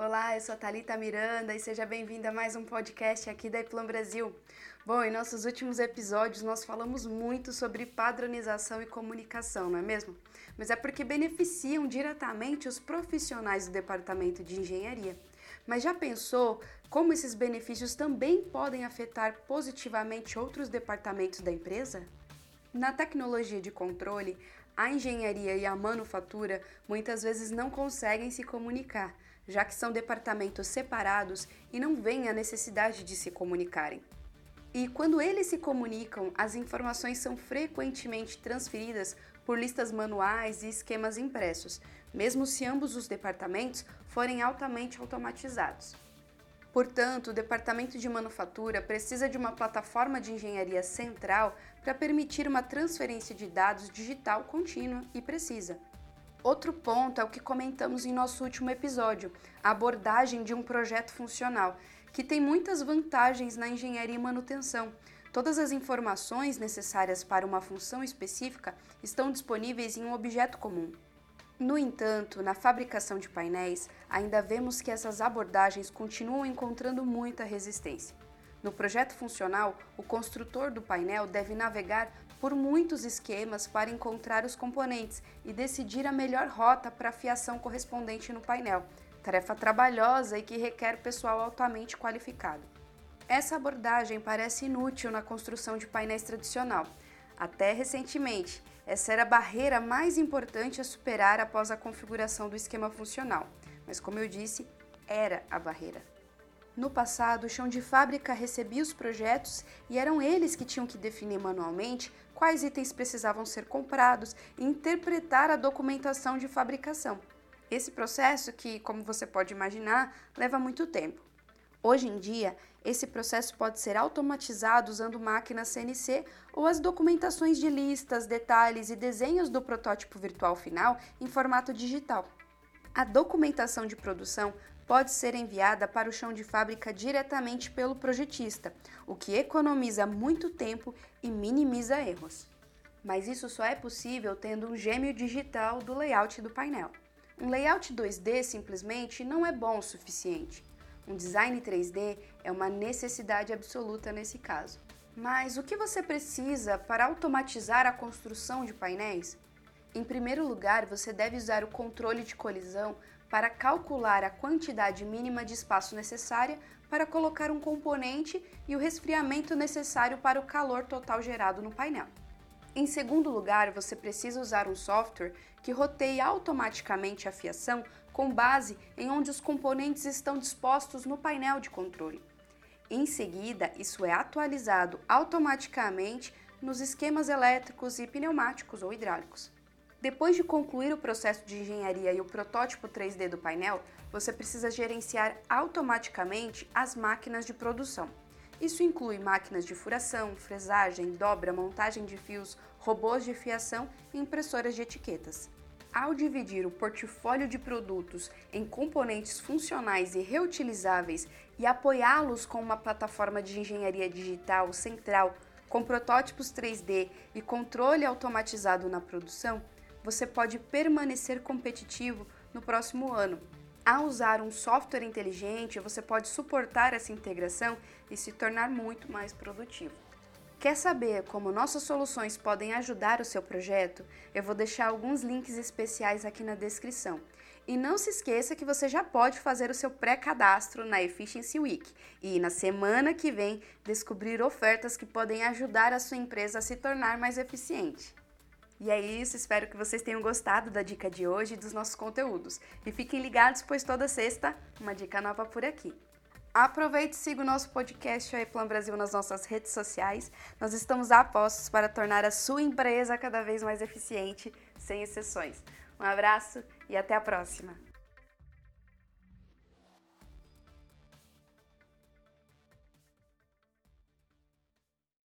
Olá, eu sou a Thalita Miranda e seja bem-vinda a mais um podcast aqui da Eplan Brasil. Bom, em nossos últimos episódios nós falamos muito sobre padronização e comunicação, não é mesmo? Mas é porque beneficiam diretamente os profissionais do departamento de engenharia. Mas já pensou como esses benefícios também podem afetar positivamente outros departamentos da empresa? Na tecnologia de controle, a engenharia e a manufatura muitas vezes não conseguem se comunicar, já que são departamentos separados e não veem a necessidade de se comunicarem. E quando eles se comunicam, as informações são frequentemente transferidas por listas manuais e esquemas impressos, mesmo se ambos os departamentos forem altamente automatizados. Portanto, o departamento de manufatura precisa de uma plataforma de engenharia central para permitir uma transferência de dados digital contínua e precisa. Outro ponto é o que comentamos em nosso último episódio, a abordagem de um projeto funcional, que tem muitas vantagens na engenharia e manutenção. Todas as informações necessárias para uma função específica estão disponíveis em um objeto comum. No entanto, na fabricação de painéis, ainda vemos que essas abordagens continuam encontrando muita resistência. No projeto funcional, o construtor do painel deve navegar por muitos esquemas para encontrar os componentes e decidir a melhor rota para a fiação correspondente no painel, tarefa trabalhosa e que requer pessoal altamente qualificado. Essa abordagem parece inútil na construção de painéis tradicional. Até recentemente, essa era a barreira mais importante a superar após a configuração do esquema funcional, mas como eu disse, era a barreira. No passado, o chão de fábrica recebia os projetos e eram eles que tinham que definir manualmente quais itens precisavam ser comprados e interpretar a documentação de fabricação. Esse processo, que, como você pode imaginar, leva muito tempo. Hoje em dia, esse processo pode ser automatizado usando máquinas CNC ou as documentações de listas, detalhes e desenhos do protótipo virtual final em formato digital. A documentação de produção pode ser enviada para o chão de fábrica diretamente pelo projetista, o que economiza muito tempo e minimiza erros. Mas isso só é possível tendo um gêmeo digital do layout do painel. Um layout 2D simplesmente não é bom o suficiente. Um design 3D é uma necessidade absoluta nesse caso. Mas o que você precisa para automatizar a construção de painéis? Em primeiro lugar, você deve usar o controle de colisão para calcular a quantidade mínima de espaço necessária para colocar um componente e o resfriamento necessário para o calor total gerado no painel. Em segundo lugar, você precisa usar um software que roteie automaticamente a fiação com base em onde os componentes estão dispostos no painel de controle. Em seguida, isso é atualizado automaticamente nos esquemas elétricos e pneumáticos ou hidráulicos. Depois de concluir o processo de engenharia e o protótipo 3D do painel, você precisa gerenciar automaticamente as máquinas de produção. Isso inclui máquinas de furação, fresagem, dobra, montagem de fios, robôs de fiação e impressoras de etiquetas. Ao dividir o portfólio de produtos em componentes funcionais e reutilizáveis e apoiá-los com uma plataforma de engenharia digital central com protótipos 3D e controle automatizado na produção, você pode permanecer competitivo no próximo ano. Ao usar um software inteligente, você pode suportar essa integração e se tornar muito mais produtivo. Quer saber como nossas soluções podem ajudar o seu projeto? Eu vou deixar alguns links especiais aqui na descrição. E não se esqueça que você já pode fazer o seu pré-cadastro na Efficiency Week e na semana que vem descobrir ofertas que podem ajudar a sua empresa a se tornar mais eficiente. E é isso, espero que vocês tenham gostado da dica de hoje e dos nossos conteúdos. E fiquem ligados, pois toda sexta uma dica nova por aqui. Aproveite e siga o nosso podcast a Eplan Brasil nas nossas redes sociais. Nós estamos a postos para tornar a sua empresa cada vez mais eficiente, sem exceções. Um abraço e até a próxima!